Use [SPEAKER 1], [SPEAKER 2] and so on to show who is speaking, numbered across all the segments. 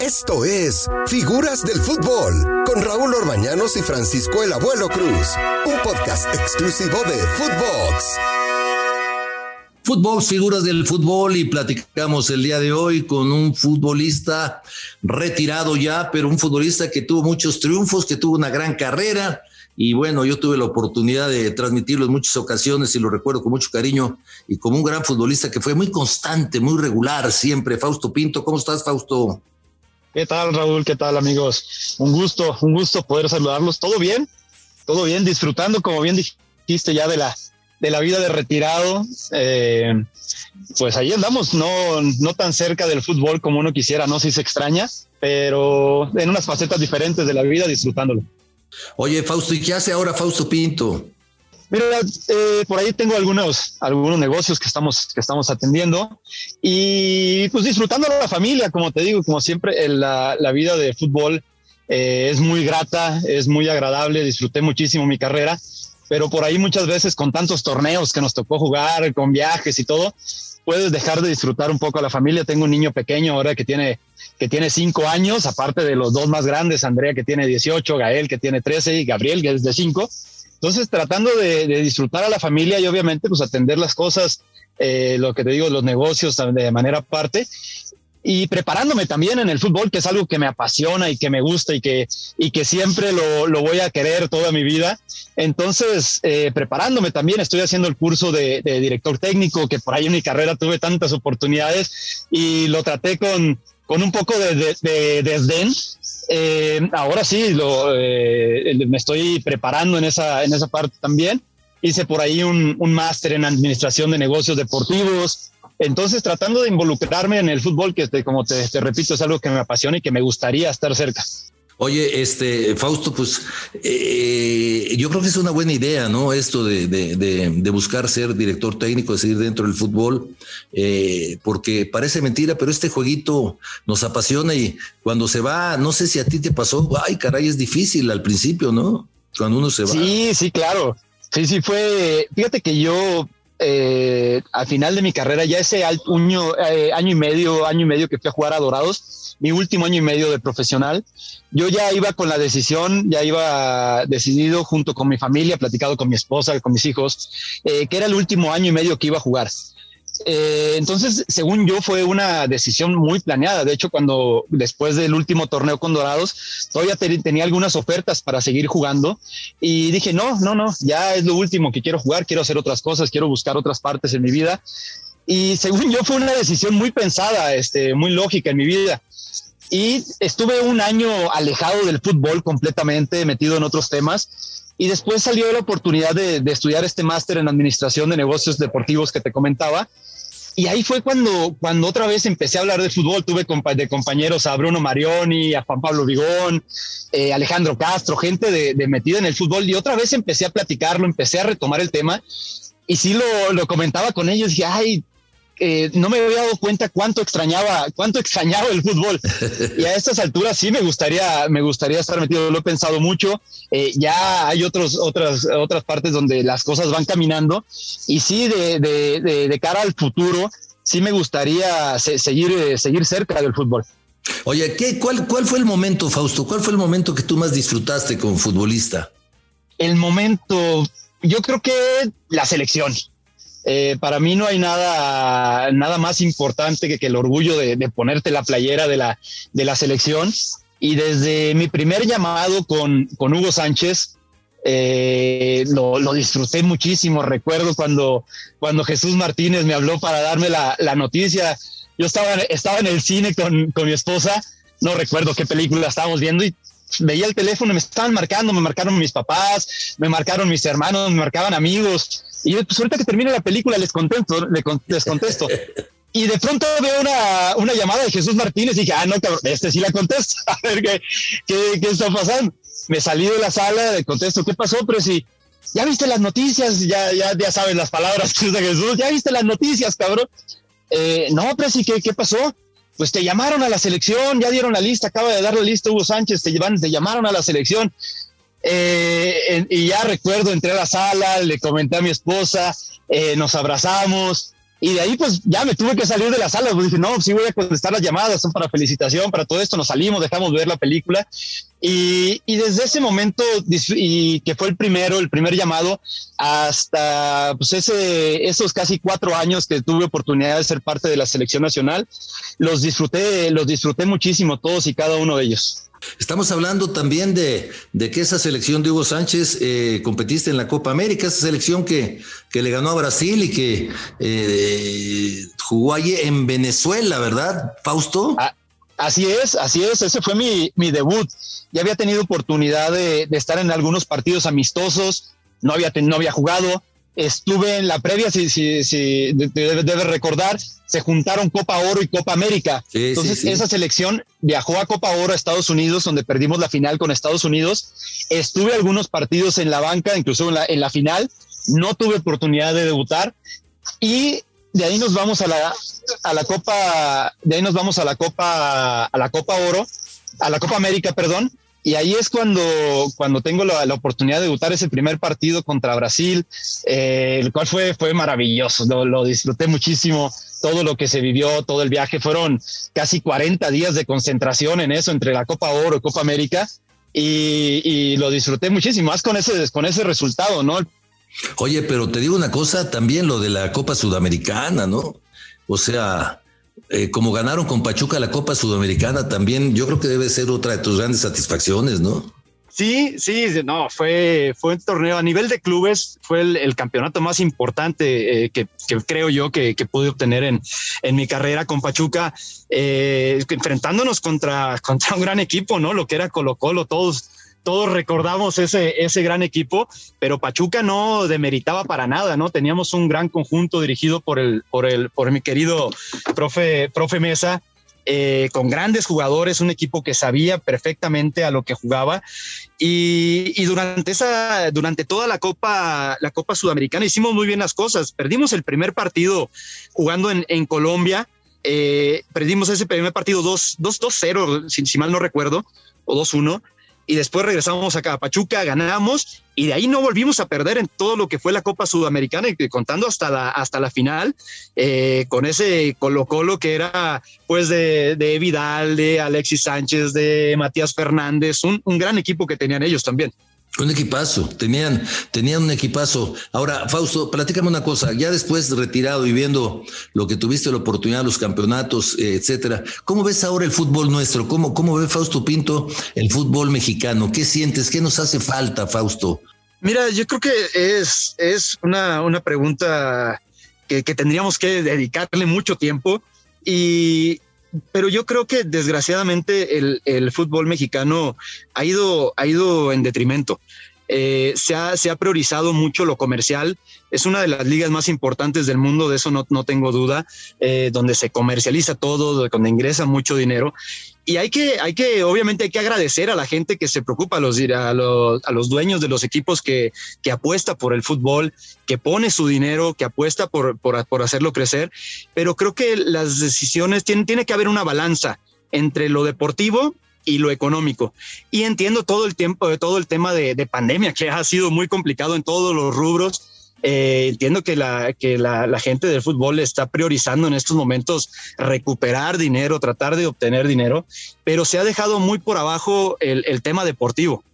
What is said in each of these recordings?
[SPEAKER 1] Esto es Figuras del Fútbol con Raúl Orbañanos y Francisco el Abuelo Cruz, un podcast exclusivo de Footbox.
[SPEAKER 2] Fútbol, figuras del fútbol y platicamos el día de hoy con un futbolista retirado ya, pero un futbolista que tuvo muchos triunfos, que tuvo una gran carrera y bueno, yo tuve la oportunidad de transmitirlo en muchas ocasiones y lo recuerdo con mucho cariño y como un gran futbolista que fue muy constante, muy regular siempre. Fausto Pinto, ¿cómo estás, Fausto?
[SPEAKER 3] ¿Qué tal, Raúl? ¿Qué tal, amigos? Un gusto, un gusto poder saludarlos. ¿Todo bien? ¿Todo bien? Disfrutando, como bien dijiste, ya de la, de la vida de retirado. Eh, pues ahí andamos, no, no tan cerca del fútbol como uno quisiera, no si se extraña, pero en unas facetas diferentes de la vida, disfrutándolo.
[SPEAKER 2] Oye, Fausto, ¿y qué hace ahora Fausto Pinto?
[SPEAKER 3] Mira, eh, por ahí tengo algunos, algunos negocios que estamos, que estamos atendiendo y pues disfrutando la familia, como te digo, como siempre, la, la, vida de fútbol eh, es muy grata, es muy agradable, disfruté muchísimo mi carrera, pero por ahí muchas veces con tantos torneos que nos tocó jugar, con viajes y todo, puedes dejar de disfrutar un poco a la familia. Tengo un niño pequeño ahora que tiene, que tiene cinco años, aparte de los dos más grandes, Andrea que tiene 18, Gael que tiene 13 y Gabriel que es de 5 entonces, tratando de, disfrutar a la familia y obviamente pues atender las cosas, eh, lo que te digo, los negocios de manera aparte y preparándome también en el fútbol, que es algo que me apasiona y que me gusta y que, y que siempre lo, lo voy a querer toda mi vida. Entonces, eh, preparándome también, estoy haciendo el curso de, de, director técnico, que por ahí en mi carrera tuve tantas oportunidades y lo traté con, con un poco de, de desdén, eh, ahora sí, lo, eh, me estoy preparando en esa, en esa parte también. Hice por ahí un, máster en administración de negocios deportivos. Entonces, tratando de involucrarme en el fútbol, que como te, te repito, es algo que me apasiona y que me gustaría estar cerca.
[SPEAKER 2] Oye, este, Fausto, pues eh, yo creo que es una buena idea, ¿no? Esto de, de, de, buscar ser director técnico, de seguir dentro del fútbol, eh, porque parece mentira, pero este jueguito nos apasiona y cuando se va, no sé si a ti te pasó, ay, caray, es difícil al principio, ¿no? Cuando uno se va.
[SPEAKER 3] Sí, sí, claro. Sí, sí, fue, fíjate que yo eh, al final de mi carrera, ya ese año, eh, año y medio, año y medio que fui a jugar a Dorados, mi último año y medio de profesional, yo ya iba con la decisión, ya iba decidido junto con mi familia, platicado con mi esposa, con mis hijos, eh, que era el último año y medio que iba a jugar. Eh, entonces, según yo, fue una decisión muy planeada. De hecho, cuando después del último torneo con Dorados, todavía tenía algunas ofertas para seguir jugando y dije, no, no, no, ya es lo último que quiero jugar, quiero hacer otras cosas, quiero buscar otras partes en mi vida. Y según yo, fue una decisión muy pensada, este, muy lógica en mi vida. Y estuve un año alejado del fútbol completamente, metido en otros temas. Y después salió la oportunidad de, de estudiar este máster en administración de negocios deportivos que te comentaba y ahí fue cuando, cuando otra vez empecé a hablar de fútbol. Tuve de compañeros a Bruno Marioni, a Juan Pablo Vigón, eh, Alejandro Castro, gente de, metida en el fútbol. Y otra vez empecé a platicarlo, empecé a retomar el tema. Y sí lo, lo comentaba con ellos. Dije, ay, eh, no me había dado cuenta cuánto extrañaba, cuánto extrañaba el fútbol. Y a estas alturas sí me gustaría, me gustaría estar metido. Lo he pensado mucho. Eh, ya hay otros, otras, otras partes donde las cosas van caminando. Y sí, de, de, de, de cara al futuro, sí me gustaría seguir, eh, seguir cerca del fútbol.
[SPEAKER 2] Oye, ¿qué, cuál, ¿cuál fue el momento, Fausto? ¿Cuál fue el momento que tú más disfrutaste como futbolista?
[SPEAKER 3] El momento, yo creo que la selección. Eh, para mí no hay nada, nada más importante que, que el orgullo de, de, ponerte la playera de la, de la selección. Y desde mi primer llamado con, con Hugo Sánchez, eh, lo, lo, disfruté muchísimo. Recuerdo cuando, cuando Jesús Martínez me habló para darme la, la noticia. Yo estaba, estaba en el cine con, con mi esposa, no recuerdo qué película estábamos viendo y veía el teléfono, me estaban marcando, me marcaron mis papás, me marcaron mis hermanos, me marcaban amigos y yo, pues ahorita que termine la película les contesto, les contesto. Y de pronto veo una, una llamada de Jesús Martínez y dije, ah, no, cabrón, este sí la contesto. A ver qué, qué, qué está pasando. Me salí de la sala, le contesto, ¿qué pasó? Pero si, ya viste las noticias, ya, ya, ya sabes las palabras que usa Jesús, ya viste las noticias, cabrón. Eh, no, pero sí, ¿qué, ¿qué pasó? Pues te llamaron a la selección, ya dieron la lista, acaba de dar la lista Hugo Sánchez, te, llevan, te llamaron a la selección. Eh, y ya recuerdo, entré a la sala, le comenté a mi esposa, eh, nos abrazamos Y de ahí pues ya me tuve que salir de la sala, pues dije, no, sí voy a contestar las llamadas, son para felicitación, para todo esto, nos salimos, dejamos ver la película. Y, y desde ese momento, y que fue el primero, el primer llamado, hasta pues ese, esos casi cuatro años que tuve oportunidad de ser parte de la selección nacional, los disfruté, los disfruté muchísimo todos y cada uno de ellos.
[SPEAKER 2] Estamos hablando también de, que esa selección de Hugo Sánchez eh, competiste en la Copa América, esa selección que, que le ganó a Brasil y que eh, jugó allí en Venezuela, ¿verdad, Fausto?
[SPEAKER 3] Ah, así es, así es, ese fue mi, mi debut. Ya había tenido oportunidad de, estar en algunos partidos amistosos, no había, no había jugado, estuve en la previa, si, si, si debe, recordar, se juntaron Copa Oro y Copa América. Entonces, esa selección viajó a Copa Oro a Estados Unidos, donde perdimos la final con Estados Unidos. Estuve algunos partidos en la banca, incluso en la, en la final. No tuve oportunidad de debutar. Y de ahí nos vamos a la, a la Copa, de ahí nos vamos a la Copa, a la Copa Oro, a la Copa América, perdón, y ahí es cuando, cuando tengo la, oportunidad de debutar ese primer partido contra Brasil, eh, el cual fue, fue maravilloso, lo, disfruté muchísimo, todo lo que se vivió, todo el viaje, fueron casi 40 días de concentración en eso, entre la Copa Oro y Copa América, y, y lo disfruté muchísimo, más con ese, con ese resultado, ¿no?
[SPEAKER 2] Oye, pero te digo una cosa, también lo de la Copa Sudamericana, ¿no? O sea, eh, como ganaron con Pachuca la Copa Sudamericana, también yo creo que debe ser otra de tus grandes satisfacciones, ¿no?
[SPEAKER 3] Sí, sí, no, fue, fue un torneo a nivel de clubes, fue el, campeonato más importante eh, que, creo yo que, pude obtener en, en mi carrera con Pachuca, eh, enfrentándonos contra, contra un gran equipo, ¿no? Lo que era Colo Colo, todos todos recordamos ese, ese gran equipo, pero Pachuca no demeritaba para nada, ¿no? Teníamos un gran conjunto dirigido por el, por el, por mi querido profe, profe Mesa, eh, con grandes jugadores, un equipo que sabía perfectamente a lo que jugaba. Y, durante esa, durante toda la Copa, la Copa Sudamericana hicimos muy bien las cosas. Perdimos el primer partido jugando en, en Colombia. Eh, perdimos ese primer partido 2-0, si, si mal no recuerdo, o 2-1 y después regresamos a Pachuca, ganamos y de ahí no volvimos a perder en todo lo que fue la Copa Sudamericana, contando hasta la, hasta la final, eh, con ese Colo Colo que era pues de, de Vidal, de Alexis Sánchez, de Matías Fernández, un, un gran equipo que tenían ellos también.
[SPEAKER 2] Un equipazo, tenían, tenían un equipazo. Ahora, Fausto, platícame una cosa, ya después de retirado y viendo lo que tuviste la oportunidad, los campeonatos, eh, etcétera, ¿cómo ves ahora el fútbol nuestro? ¿Cómo, ¿Cómo ve Fausto Pinto el fútbol mexicano? ¿Qué sientes? ¿Qué nos hace falta, Fausto?
[SPEAKER 3] Mira, yo creo que es, es una, una pregunta que, que tendríamos que dedicarle mucho tiempo y, pero yo creo que desgraciadamente el, fútbol mexicano ha ido, ha ido en detrimento. Eh, se, ha, se, ha, priorizado mucho lo comercial. Es una de las ligas más importantes del mundo, de eso no, no tengo duda, eh, donde se comercializa todo, donde ingresa mucho dinero y hay que, hay que, obviamente hay que agradecer a la gente que se preocupa, a los, a los, a los dueños de los equipos que, que apuesta por el fútbol, que pone su dinero, que apuesta por, por, hacerlo crecer. Pero creo que las decisiones, tienen, tiene que haber una balanza entre lo deportivo y lo económico. Y entiendo todo el tiempo, todo el tema de, de pandemia, que ha sido muy complicado en todos los rubros eh, entiendo que, la, que la, gente del fútbol está priorizando en estos momentos recuperar dinero, tratar de obtener dinero, pero se ha dejado muy por abajo el, tema deportivo.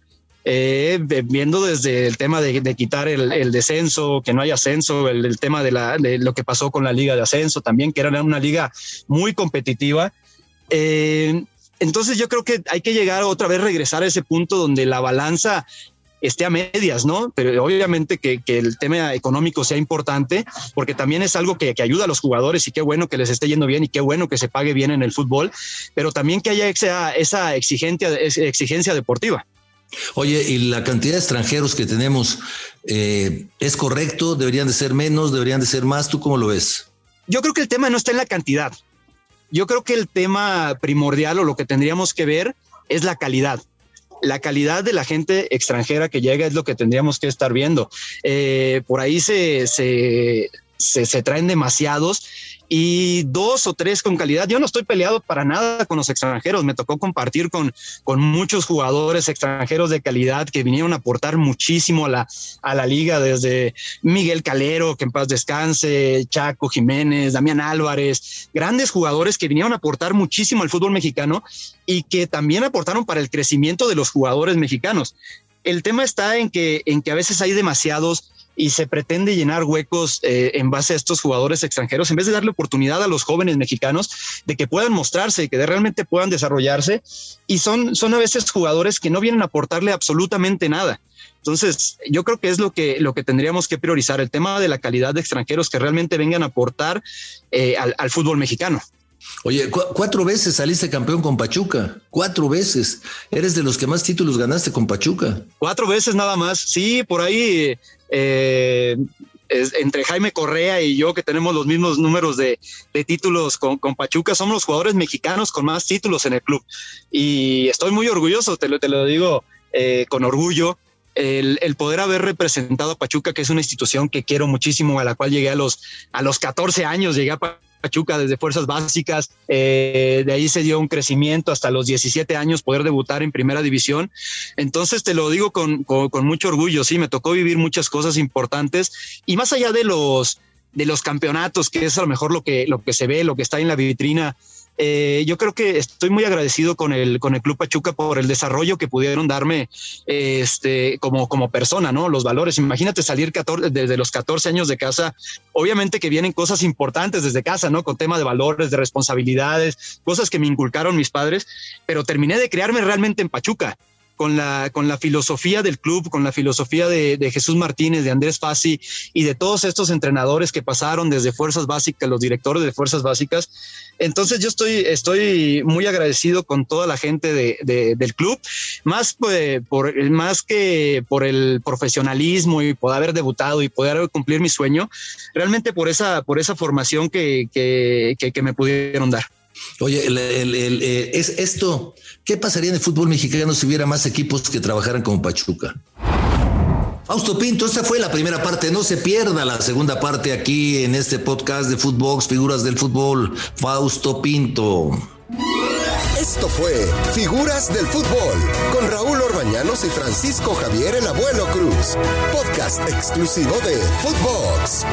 [SPEAKER 3] Eh, viendo desde el tema de, quitar el, descenso, que no hay ascenso, el, tema de, la, de, lo que pasó con la liga de ascenso también, que era una liga muy competitiva. Eh, entonces yo creo que hay que llegar otra vez, regresar a ese punto donde la balanza esté a medias, ¿no? Pero obviamente que, el tema económico sea importante, porque también es algo que, ayuda a los jugadores y qué bueno que les esté yendo bien y qué bueno que se pague bien en el fútbol, pero también que haya esa, esa exigencia, exigencia deportiva.
[SPEAKER 2] Oye, ¿y la cantidad de extranjeros que tenemos eh, es correcto? ¿Deberían de ser menos? ¿Deberían de ser más? ¿Tú cómo lo ves?
[SPEAKER 3] Yo creo que el tema no está en la cantidad. Yo creo que el tema primordial o lo que tendríamos que ver es la calidad la calidad de la gente extranjera que llega es lo que tendríamos que estar viendo. Eh, por ahí se, se, se, traen demasiados y dos o tres con calidad. Yo no estoy peleado para nada con los extranjeros. Me tocó compartir con, con muchos jugadores extranjeros de calidad que vinieron a aportar muchísimo a la, a la liga, desde Miguel Calero, que en paz descanse, Chaco Jiménez, Damián Álvarez, grandes jugadores que vinieron a aportar muchísimo al fútbol mexicano y que también aportaron para el crecimiento de los jugadores mexicanos. El tema está en que, en que a veces hay demasiados y se pretende llenar huecos eh, en base a estos jugadores extranjeros, en vez de darle oportunidad a los jóvenes mexicanos de que puedan mostrarse y que realmente puedan desarrollarse. Y son, son a veces jugadores que no vienen a aportarle absolutamente nada. Entonces, yo creo que es lo que, lo que tendríamos que priorizar, el tema de la calidad de extranjeros que realmente vengan a aportar eh, al, al fútbol mexicano.
[SPEAKER 2] Oye, cuatro veces saliste campeón con Pachuca, cuatro veces. Eres de los que más títulos ganaste con Pachuca.
[SPEAKER 3] Cuatro veces nada más. Sí, por ahí eh, entre Jaime Correa y yo, que tenemos los mismos números de, títulos con, Pachuca, somos los jugadores mexicanos con más títulos en el club. Y estoy muy orgulloso, te lo, te lo digo eh, con orgullo. El, poder haber representado a Pachuca, que es una institución que quiero muchísimo, a la cual llegué a los, a los 14 años, llegué a Pachuca desde fuerzas básicas, eh, de ahí se dio un crecimiento hasta los 17 años poder debutar en primera división. Entonces te lo digo con, con, mucho orgullo, sí, me tocó vivir muchas cosas importantes y más allá de los de los campeonatos, que es a lo mejor lo que, lo que se ve, lo que está en la vitrina eh, yo creo que estoy muy agradecido con el, con el Club Pachuca por el desarrollo que pudieron darme este, como, como persona, ¿no? Los valores. Imagínate salir desde los 14 años de casa. Obviamente que vienen cosas importantes desde casa, ¿no? Con tema de valores, de responsabilidades, cosas que me inculcaron mis padres, pero terminé de crearme realmente en Pachuca con la, con la filosofía del club, con la filosofía de, Jesús Martínez, de Andrés Fassi y de todos estos entrenadores que pasaron desde Fuerzas Básicas, los directores de Fuerzas Básicas. Entonces yo estoy, estoy muy agradecido con toda la gente de, del club, más, pues, por, más que por el profesionalismo y poder haber debutado y poder cumplir mi sueño, realmente por esa, por esa formación que, que, me pudieron dar.
[SPEAKER 2] Oye, eh, es esto ¿Qué pasaría en el fútbol mexicano si hubiera más equipos que trabajaran como Pachuca? Fausto Pinto, esta fue la primera parte. No se pierda la segunda parte aquí en este podcast de Footbox, Figuras del Fútbol. Fausto Pinto.
[SPEAKER 1] Esto fue Figuras del Fútbol con Raúl Orbañanos y Francisco Javier el Abuelo Cruz. Podcast exclusivo de Footbox.